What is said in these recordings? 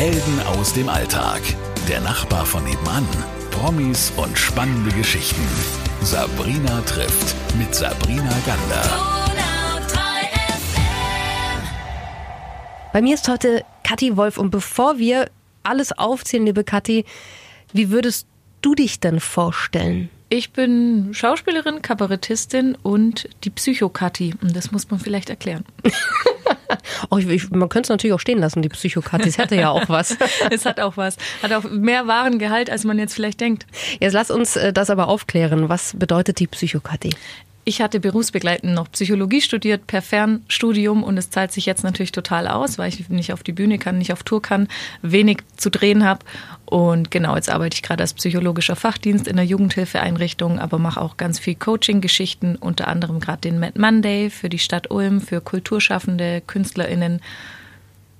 Helden aus dem Alltag. Der Nachbar von nebenan. Promis und spannende Geschichten. Sabrina trifft mit Sabrina Gander. Bei mir ist heute Kathi Wolf und bevor wir alles aufzählen, liebe Kathi, wie würdest du dich denn vorstellen? Ich bin Schauspielerin, Kabarettistin und die Psychokathi. Und das muss man vielleicht erklären. oh, ich, ich, man könnte es natürlich auch stehen lassen, die Psychokathi. Es hätte ja auch was. es hat auch was. Hat auch mehr Warengehalt, als man jetzt vielleicht denkt. Jetzt lass uns äh, das aber aufklären. Was bedeutet die Psychokathi? Ich hatte berufsbegleitend noch Psychologie studiert per Fernstudium und es zahlt sich jetzt natürlich total aus, weil ich nicht auf die Bühne kann, nicht auf Tour kann, wenig zu drehen habe. Und genau, jetzt arbeite ich gerade als psychologischer Fachdienst in der Jugendhilfeeinrichtung, aber mache auch ganz viel Coaching-Geschichten, unter anderem gerade den Mad Monday für die Stadt Ulm, für Kulturschaffende, KünstlerInnen.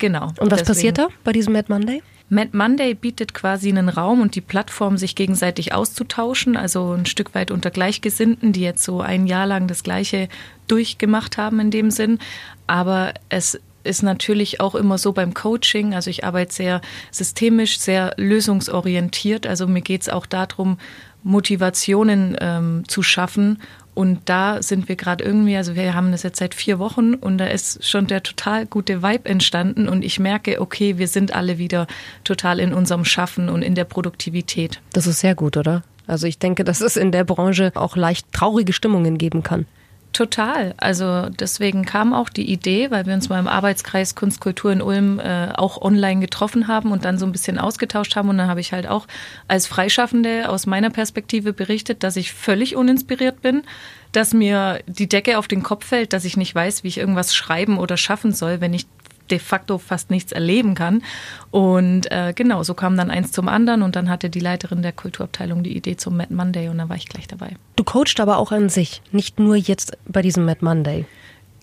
Genau. Und was Deswegen, passiert da bei diesem Mad Monday? Mad Monday bietet quasi einen Raum und die Plattform, sich gegenseitig auszutauschen, also ein Stück weit unter Gleichgesinnten, die jetzt so ein Jahr lang das Gleiche durchgemacht haben in dem Sinn. Aber es ist natürlich auch immer so beim Coaching. Also ich arbeite sehr systemisch, sehr lösungsorientiert. Also mir geht es auch darum, Motivationen ähm, zu schaffen und da sind wir gerade irgendwie, also wir haben das jetzt seit vier Wochen und da ist schon der total gute Vibe entstanden und ich merke, okay, wir sind alle wieder total in unserem Schaffen und in der Produktivität. Das ist sehr gut, oder? Also ich denke, dass es in der Branche auch leicht traurige Stimmungen geben kann. Total. Also deswegen kam auch die Idee, weil wir uns mal im Arbeitskreis Kunstkultur in Ulm äh, auch online getroffen haben und dann so ein bisschen ausgetauscht haben. Und dann habe ich halt auch als Freischaffende aus meiner Perspektive berichtet, dass ich völlig uninspiriert bin, dass mir die Decke auf den Kopf fällt, dass ich nicht weiß, wie ich irgendwas schreiben oder schaffen soll, wenn ich de facto fast nichts erleben kann. Und äh, genau, so kam dann eins zum anderen und dann hatte die Leiterin der Kulturabteilung die Idee zum Mad Monday und dann war ich gleich dabei. Du coachst aber auch an sich, nicht nur jetzt bei diesem Mad Monday.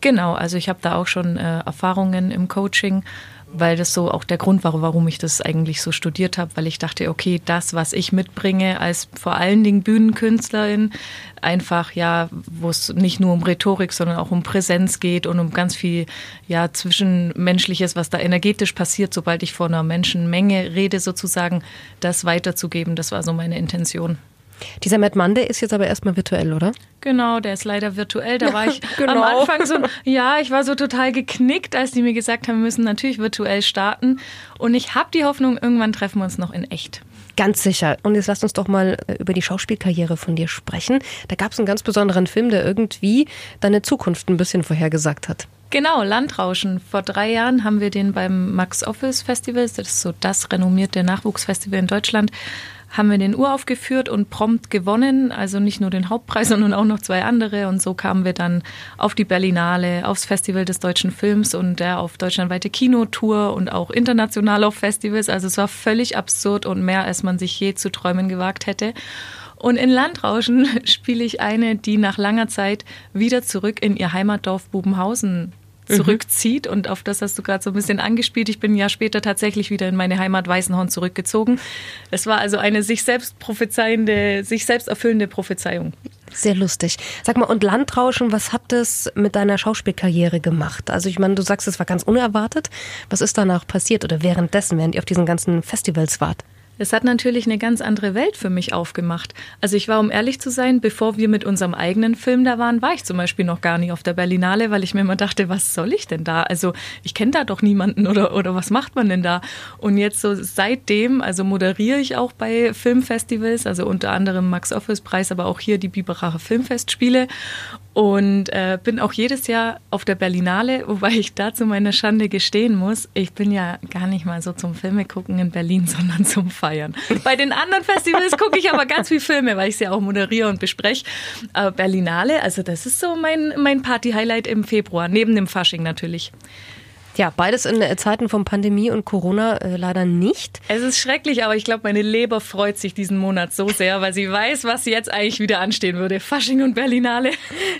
Genau, also ich habe da auch schon äh, Erfahrungen im Coaching weil das so auch der Grund war, warum ich das eigentlich so studiert habe, weil ich dachte, okay, das, was ich mitbringe als vor allen Dingen Bühnenkünstlerin, einfach ja, wo es nicht nur um Rhetorik, sondern auch um Präsenz geht und um ganz viel ja zwischenmenschliches, was da energetisch passiert, sobald ich vor einer Menschenmenge rede, sozusagen, das weiterzugeben, das war so meine Intention. Dieser Mad Monday ist jetzt aber erstmal virtuell, oder? Genau, der ist leider virtuell. Da war ich genau. am Anfang so, ja, ich war so total geknickt, als die mir gesagt haben, wir müssen natürlich virtuell starten. Und ich habe die Hoffnung, irgendwann treffen wir uns noch in echt. Ganz sicher. Und jetzt lasst uns doch mal äh, über die Schauspielkarriere von dir sprechen. Da gab es einen ganz besonderen Film, der irgendwie deine Zukunft ein bisschen vorhergesagt hat. Genau, Landrauschen. Vor drei Jahren haben wir den beim Max Office Festival, das ist so das renommierte Nachwuchsfestival in Deutschland, haben wir den uraufgeführt und prompt gewonnen. Also nicht nur den Hauptpreis, sondern auch noch zwei andere. Und so kamen wir dann auf die Berlinale, aufs Festival des deutschen Films und der auf deutschlandweite Kinotour und auch international auf Festivals. Also es war völlig absurd und mehr, als man sich je zu träumen gewagt hätte. Und in Landrauschen spiele ich eine, die nach langer Zeit wieder zurück in ihr Heimatdorf Bubenhausen. Zurückzieht. Mhm. Und auf das hast du gerade so ein bisschen angespielt. Ich bin Jahr später tatsächlich wieder in meine Heimat Weißenhorn zurückgezogen. Es war also eine sich selbst prophezeiende, sich selbst erfüllende Prophezeiung. Sehr lustig. Sag mal, und Landrauschen, was hat das mit deiner Schauspielkarriere gemacht? Also ich meine, du sagst, es war ganz unerwartet. Was ist danach passiert oder währenddessen, während ihr auf diesen ganzen Festivals wart? Es hat natürlich eine ganz andere Welt für mich aufgemacht. Also ich war, um ehrlich zu sein, bevor wir mit unserem eigenen Film da waren, war ich zum Beispiel noch gar nicht auf der Berlinale, weil ich mir immer dachte, was soll ich denn da? Also ich kenne da doch niemanden oder, oder was macht man denn da? Und jetzt so seitdem, also moderiere ich auch bei Filmfestivals, also unter anderem Max Office Preis, aber auch hier die Biberacher Filmfestspiele und äh, bin auch jedes Jahr auf der Berlinale, wobei ich da zu meiner Schande gestehen muss, ich bin ja gar nicht mal so zum Filme gucken in Berlin, sondern zum Feiern. Bei den anderen Festivals gucke ich aber ganz viel Filme, weil ich sie auch moderiere und bespreche. Aber Berlinale, also das ist so mein, mein Party-Highlight im Februar, neben dem Fasching natürlich. Ja, beides in Zeiten von Pandemie und Corona äh, leider nicht. Es ist schrecklich, aber ich glaube, meine Leber freut sich diesen Monat so sehr, weil sie weiß, was jetzt eigentlich wieder anstehen würde. Fasching und Berlinale.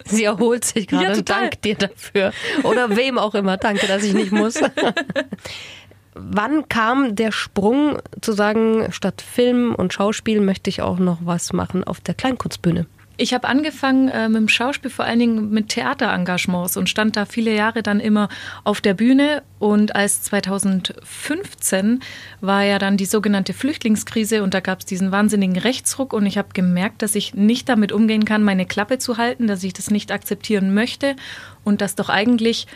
Sie erholt sich gerade ja, und dankt dir dafür. Oder wem auch immer. Danke, dass ich nicht muss. Wann kam der Sprung zu sagen, statt Film und Schauspiel möchte ich auch noch was machen auf der Kleinkunstbühne? Ich habe angefangen äh, mit dem Schauspiel, vor allen Dingen mit Theaterengagements und stand da viele Jahre dann immer auf der Bühne. Und als 2015 war ja dann die sogenannte Flüchtlingskrise und da gab es diesen wahnsinnigen Rechtsruck und ich habe gemerkt, dass ich nicht damit umgehen kann, meine Klappe zu halten, dass ich das nicht akzeptieren möchte und dass doch eigentlich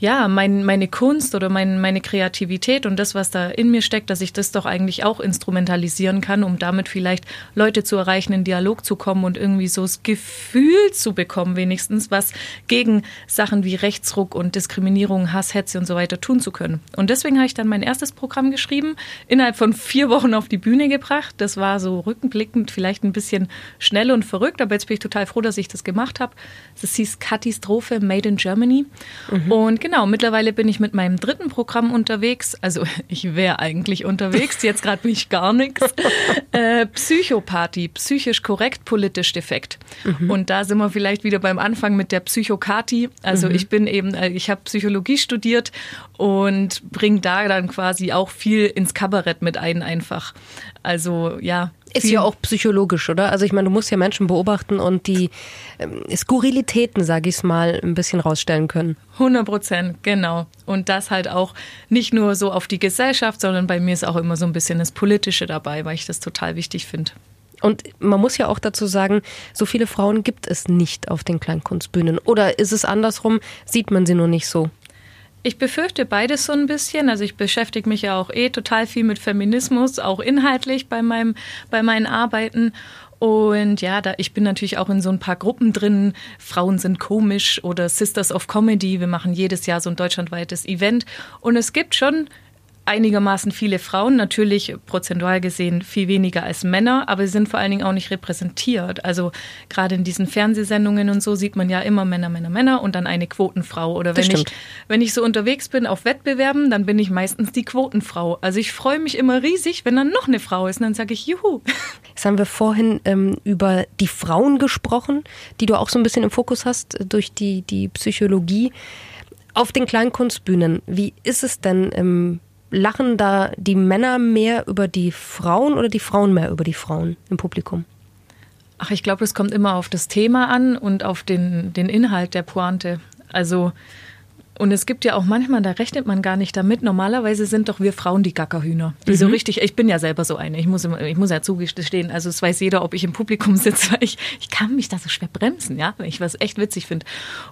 ja, mein, meine Kunst oder mein, meine Kreativität und das, was da in mir steckt, dass ich das doch eigentlich auch instrumentalisieren kann, um damit vielleicht Leute zu erreichen, in Dialog zu kommen und irgendwie so das Gefühl zu bekommen, wenigstens, was gegen Sachen wie Rechtsruck und Diskriminierung, Hass, Hetze und so weiter tun zu können. Und deswegen habe ich dann mein erstes Programm geschrieben, innerhalb von vier Wochen auf die Bühne gebracht. Das war so rückenblickend vielleicht ein bisschen schnell und verrückt, aber jetzt bin ich total froh, dass ich das gemacht habe. Das hieß Katastrophe Made in Germany. Mhm. Und Genau, mittlerweile bin ich mit meinem dritten Programm unterwegs. Also ich wäre eigentlich unterwegs, jetzt gerade bin ich gar nichts. Äh, Psychopathie, psychisch korrekt, politisch defekt. Mhm. Und da sind wir vielleicht wieder beim Anfang mit der Psychokathi. Also mhm. ich bin eben, äh, ich habe Psychologie studiert und bringe da dann quasi auch viel ins Kabarett mit ein einfach. Also ja, ist ja auch psychologisch, oder? Also ich meine, du musst ja Menschen beobachten und die ähm, Skurrilitäten, sage ich es mal, ein bisschen rausstellen können. 100 Prozent, genau. Und das halt auch nicht nur so auf die Gesellschaft, sondern bei mir ist auch immer so ein bisschen das Politische dabei, weil ich das total wichtig finde. Und man muss ja auch dazu sagen, so viele Frauen gibt es nicht auf den Kleinkunstbühnen. Oder ist es andersrum, sieht man sie nur nicht so? Ich befürchte beides so ein bisschen. Also ich beschäftige mich ja auch eh total viel mit Feminismus, auch inhaltlich bei meinem, bei meinen Arbeiten. Und ja, da, ich bin natürlich auch in so ein paar Gruppen drin. Frauen sind komisch oder Sisters of Comedy. Wir machen jedes Jahr so ein deutschlandweites Event. Und es gibt schon einigermaßen viele Frauen, natürlich prozentual gesehen viel weniger als Männer, aber sie sind vor allen Dingen auch nicht repräsentiert. Also gerade in diesen Fernsehsendungen und so sieht man ja immer Männer, Männer, Männer und dann eine Quotenfrau. Oder wenn ich, wenn ich so unterwegs bin auf Wettbewerben, dann bin ich meistens die Quotenfrau. Also ich freue mich immer riesig, wenn dann noch eine Frau ist und dann sage ich Juhu. Jetzt haben wir vorhin ähm, über die Frauen gesprochen, die du auch so ein bisschen im Fokus hast durch die, die Psychologie. Auf den Kleinkunstbühnen, wie ist es denn im lachen da die Männer mehr über die Frauen oder die Frauen mehr über die Frauen im Publikum? Ach, ich glaube, es kommt immer auf das Thema an und auf den, den Inhalt der Pointe. Also, und es gibt ja auch manchmal, da rechnet man gar nicht damit. Normalerweise sind doch wir Frauen die Gackerhühner. Die mhm. so richtig, ich bin ja selber so eine. Ich muss, ich muss ja zugestehen, also es weiß jeder, ob ich im Publikum sitze, weil ich, ich kann mich da so schwer bremsen, ja, wenn ich was echt witzig finde.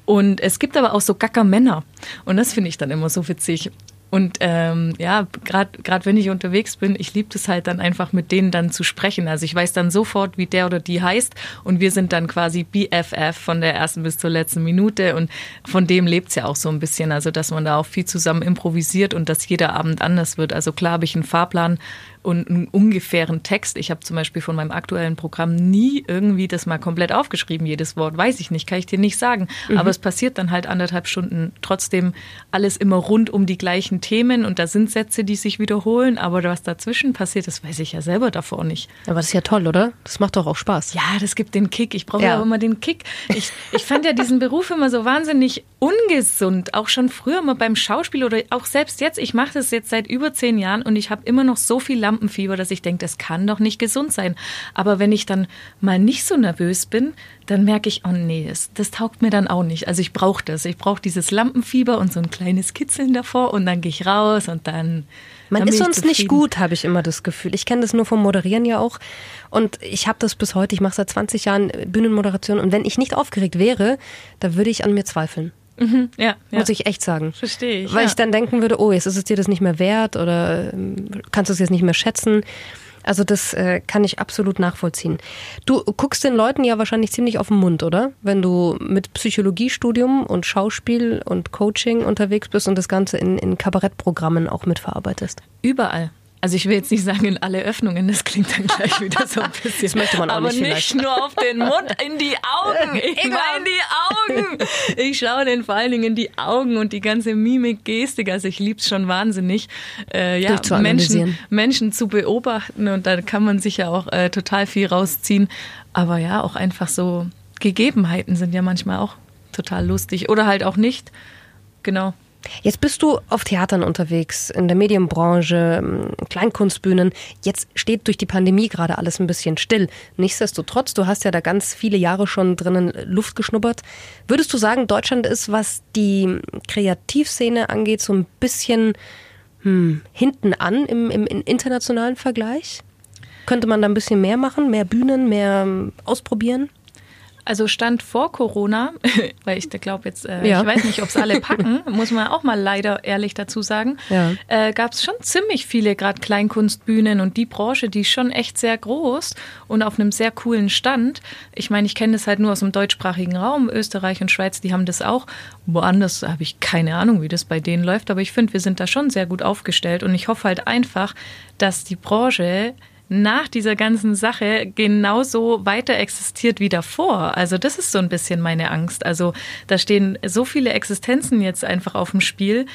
Und es gibt aber auch so Gackermänner. Und das finde ich dann immer so witzig. Und ähm, ja, gerade wenn ich unterwegs bin, ich liebe es halt dann einfach mit denen dann zu sprechen. Also ich weiß dann sofort, wie der oder die heißt und wir sind dann quasi BFF von der ersten bis zur letzten Minute und von dem lebt es ja auch so ein bisschen. Also dass man da auch viel zusammen improvisiert und dass jeder Abend anders wird. Also klar habe ich einen Fahrplan und einen ungefähren Text. Ich habe zum Beispiel von meinem aktuellen Programm nie irgendwie das mal komplett aufgeschrieben, jedes Wort. Weiß ich nicht, kann ich dir nicht sagen. Mhm. Aber es passiert dann halt anderthalb Stunden trotzdem alles immer rund um die gleichen Themen und da sind Sätze, die sich wiederholen. Aber was dazwischen passiert, das weiß ich ja selber davor nicht. Aber das ist ja toll, oder? Das macht doch auch Spaß. Ja, das gibt den Kick. Ich brauche ja. auch immer den Kick. Ich, ich fand ja diesen Beruf immer so wahnsinnig ungesund. Auch schon früher mal beim Schauspiel oder auch selbst jetzt. Ich mache das jetzt seit über zehn Jahren und ich habe immer noch so viel Lampen Lampenfieber, dass ich denke, das kann doch nicht gesund sein. Aber wenn ich dann mal nicht so nervös bin, dann merke ich, oh nee, das, das taugt mir dann auch nicht. Also ich brauche das. Ich brauche dieses Lampenfieber und so ein kleines Kitzeln davor und dann gehe ich raus und dann. Man dann ist sonst nicht gut, habe ich immer das Gefühl. Ich kenne das nur vom Moderieren ja auch. Und ich habe das bis heute, ich mache seit 20 Jahren Bühnenmoderation. Und wenn ich nicht aufgeregt wäre, da würde ich an mir zweifeln. Mhm, ja, ja, Muss ich echt sagen. Verstehe ich. Weil ja. ich dann denken würde, oh, jetzt ist es dir das nicht mehr wert oder ähm, kannst du es jetzt nicht mehr schätzen. Also das äh, kann ich absolut nachvollziehen. Du guckst den Leuten ja wahrscheinlich ziemlich auf den Mund, oder? Wenn du mit Psychologiestudium und Schauspiel und Coaching unterwegs bist und das Ganze in, in Kabarettprogrammen auch mitverarbeitest. Überall. Also ich will jetzt nicht sagen in alle Öffnungen, das klingt dann gleich wieder so ein bisschen. Das möchte man auch Aber nicht, nicht nur auf den Mund, in die Augen. Ich meine die Augen. Ich schaue den vor allen Dingen in die Augen und die ganze Mimik, Gestik. Also ich liebe es schon wahnsinnig, äh, ja, Menschen, Menschen zu beobachten und da kann man sich ja auch äh, total viel rausziehen. Aber ja, auch einfach so Gegebenheiten sind ja manchmal auch total lustig oder halt auch nicht. Genau. Jetzt bist du auf Theatern unterwegs, in der Medienbranche, ähm, Kleinkunstbühnen. Jetzt steht durch die Pandemie gerade alles ein bisschen still. Nichtsdestotrotz, du hast ja da ganz viele Jahre schon drinnen Luft geschnuppert. Würdest du sagen, Deutschland ist, was die Kreativszene angeht, so ein bisschen hm, hinten an im, im, im internationalen Vergleich? Könnte man da ein bisschen mehr machen, mehr Bühnen, mehr ähm, ausprobieren? Also stand vor Corona, weil ich glaube jetzt, äh, ja. ich weiß nicht, ob es alle packen, muss man auch mal leider ehrlich dazu sagen, ja. äh, gab es schon ziemlich viele gerade Kleinkunstbühnen und die Branche, die ist schon echt sehr groß und auf einem sehr coolen Stand. Ich meine, ich kenne das halt nur aus dem deutschsprachigen Raum, Österreich und Schweiz, die haben das auch. Woanders habe ich keine Ahnung, wie das bei denen läuft, aber ich finde, wir sind da schon sehr gut aufgestellt und ich hoffe halt einfach, dass die Branche nach dieser ganzen Sache genauso weiter existiert wie davor. Also das ist so ein bisschen meine Angst. Also da stehen so viele Existenzen jetzt einfach auf dem Spiel.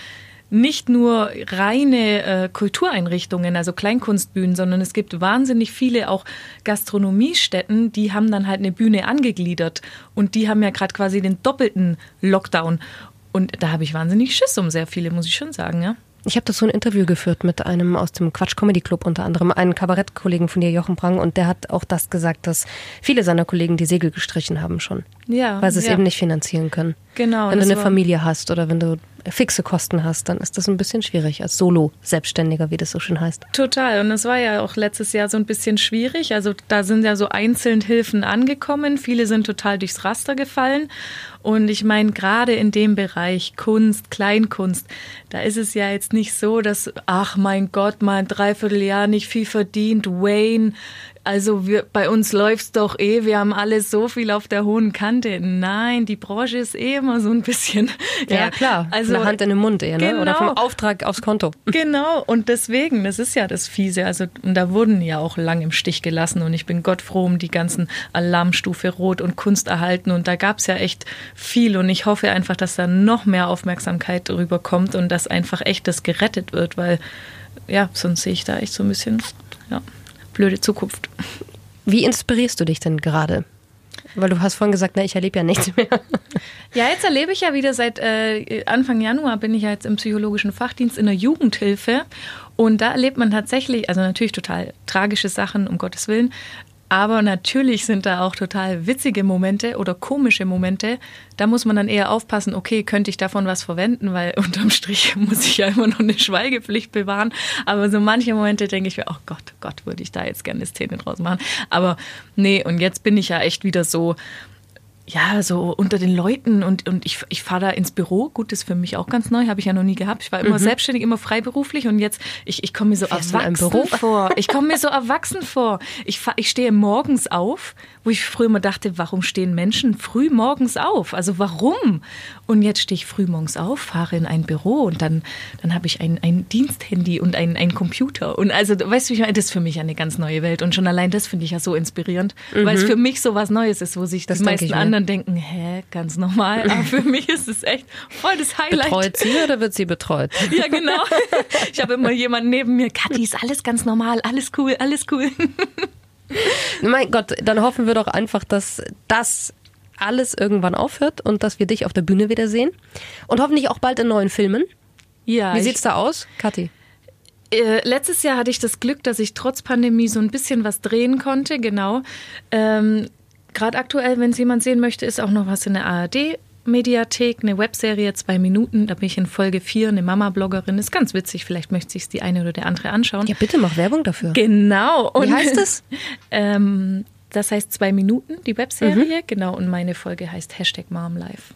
Nicht nur reine äh, Kultureinrichtungen, also Kleinkunstbühnen, sondern es gibt wahnsinnig viele auch Gastronomiestätten, die haben dann halt eine Bühne angegliedert und die haben ja gerade quasi den doppelten Lockdown. Und da habe ich wahnsinnig Schiss um sehr viele, muss ich schon sagen, ja. Ich habe so ein Interview geführt mit einem aus dem Quatsch Comedy Club, unter anderem einen Kabarettkollegen von dir, Jochen Prang, und der hat auch das gesagt, dass viele seiner Kollegen die Segel gestrichen haben schon. Ja. Weil sie es ja. eben nicht finanzieren können. Genau. Wenn du eine Familie hast oder wenn du fixe Kosten hast, dann ist das ein bisschen schwierig als Solo-Selbstständiger, wie das so schön heißt. Total. Und es war ja auch letztes Jahr so ein bisschen schwierig. Also da sind ja so einzeln Hilfen angekommen. Viele sind total durchs Raster gefallen. Und ich meine, gerade in dem Bereich Kunst, Kleinkunst, da ist es ja jetzt nicht so, dass, ach mein Gott, mal ein Dreivierteljahr nicht viel verdient, Wayne, also wir, bei uns läuft's doch eh, wir haben alle so viel auf der hohen Kante. Nein, die Branche ist eh immer so ein bisschen. Ja, ja klar. Also eine Hand in den Mund eher, ne? Oder vom genau. Auftrag aufs Konto. Genau. Und deswegen, das ist ja das Fiese. Also und da wurden ja auch lang im Stich gelassen und ich bin Gott froh um die ganzen Alarmstufe Rot und Kunst erhalten und da gab's ja echt viel und ich hoffe einfach, dass da noch mehr Aufmerksamkeit darüber kommt und dass einfach echt das gerettet wird, weil ja, sonst sehe ich da echt so ein bisschen, ja blöde Zukunft. Wie inspirierst du dich denn gerade? Weil du hast vorhin gesagt, na, ich erlebe ja nichts mehr. Ja, jetzt erlebe ich ja wieder seit äh, Anfang Januar bin ich ja jetzt im psychologischen Fachdienst in der Jugendhilfe und da erlebt man tatsächlich, also natürlich total tragische Sachen, um Gottes Willen, aber natürlich sind da auch total witzige Momente oder komische Momente. Da muss man dann eher aufpassen, okay, könnte ich davon was verwenden, weil unterm Strich muss ich ja immer noch eine Schweigepflicht bewahren. Aber so manche Momente denke ich mir, oh Gott, Gott, würde ich da jetzt gerne eine Szene draus machen. Aber nee, und jetzt bin ich ja echt wieder so, ja, so unter den Leuten und, und ich, ich fahre da ins Büro. Gut, das ist für mich auch ganz neu, habe ich ja noch nie gehabt. Ich war immer mhm. selbstständig, immer freiberuflich und jetzt, ich, ich komme mir so Fährst erwachsen vor. Ich komme mir so erwachsen vor. Ich, fahr, ich stehe morgens auf, wo ich früher immer dachte, warum stehen Menschen früh morgens auf? Also warum? Und jetzt stehe ich früh morgens auf, fahre in ein Büro und dann, dann habe ich ein, ein Diensthandy und ein, ein Computer. Und also, weißt du, ich meine, das ist für mich eine ganz neue Welt. Und schon allein das finde ich ja so inspirierend, mhm. weil es für mich so was Neues ist, wo sich das die meisten anderen denken, hä, ganz normal. Aber für mich ist es echt voll das Highlight. Betreut sie oder wird sie betreut? Ja, genau. Ich habe immer jemanden neben mir, Kathi, ist alles ganz normal, alles cool, alles cool. Mein Gott, dann hoffen wir doch einfach, dass das alles irgendwann aufhört und dass wir dich auf der Bühne wiedersehen. Und hoffentlich auch bald in neuen Filmen. Ja. Wie sieht's da aus, Kathi? Äh, letztes Jahr hatte ich das Glück, dass ich trotz Pandemie so ein bisschen was drehen konnte, genau. Ähm, Gerade aktuell, wenn es jemand sehen möchte, ist auch noch was in der ARD. Mediathek, eine Webserie, zwei Minuten. Da bin ich in Folge vier, eine Mama-Bloggerin. Ist ganz witzig. Vielleicht möchte sich die eine oder der andere anschauen. Ja, bitte mach Werbung dafür. Genau. Und Wie heißt das? ähm, das heißt zwei Minuten, die Webserie. Mhm. Genau. Und meine Folge heißt Hashtag MomLife.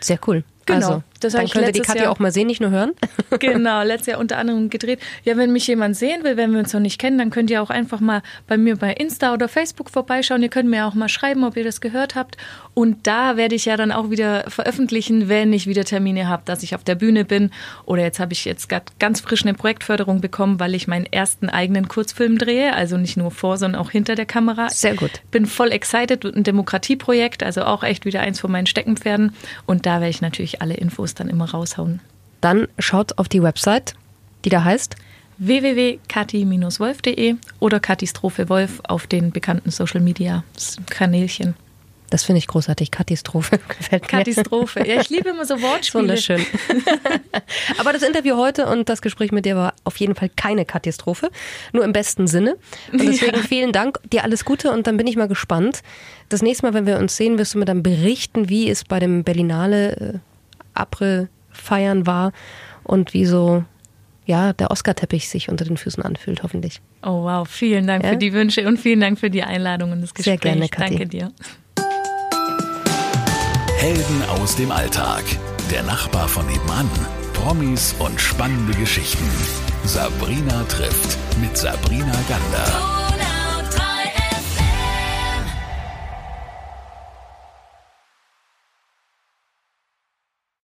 Sehr cool. Genau. Also, das dann könnte die Katja Jahr, auch mal sehen, nicht nur hören. genau, letztes Jahr unter anderem gedreht. Ja, wenn mich jemand sehen will, wenn wir uns noch nicht kennen, dann könnt ihr auch einfach mal bei mir bei Insta oder Facebook vorbeischauen. Ihr könnt mir auch mal schreiben, ob ihr das gehört habt. Und da werde ich ja dann auch wieder veröffentlichen, wenn ich wieder Termine habe, dass ich auf der Bühne bin. Oder jetzt habe ich jetzt gerade ganz frisch eine Projektförderung bekommen, weil ich meinen ersten eigenen Kurzfilm drehe. Also nicht nur vor, sondern auch hinter der Kamera. Sehr gut. Bin voll excited. Ein Demokratieprojekt, also auch echt wieder eins von meinen Steckenpferden. Und da werde ich natürlich alle Infos dann immer raushauen. Dann schaut auf die Website, die da heißt www.kati-wolf.de oder Katistrophe Wolf auf den bekannten Social Media Kanälchen. Das finde ich großartig. Katastrophe gefällt mir. Katastrophe. Ja, ich liebe immer so Wortspiele. Wunderschön. Aber das Interview heute und das Gespräch mit dir war auf jeden Fall keine Katastrophe, nur im besten Sinne. Und deswegen ja. vielen Dank, dir alles Gute und dann bin ich mal gespannt. Das nächste Mal, wenn wir uns sehen, wirst du mir dann berichten, wie es bei dem Berlinale äh, April feiern war und wie so ja, der Oscar-Teppich sich unter den Füßen anfühlt, hoffentlich. Oh wow, vielen Dank ja? für die Wünsche und vielen Dank für die Einladung und das Gespräch. Sehr gerne, Kathi. Danke dir. Helden aus dem Alltag. Der Nachbar von nebenan. Promis und spannende Geschichten. Sabrina trifft mit Sabrina Gander.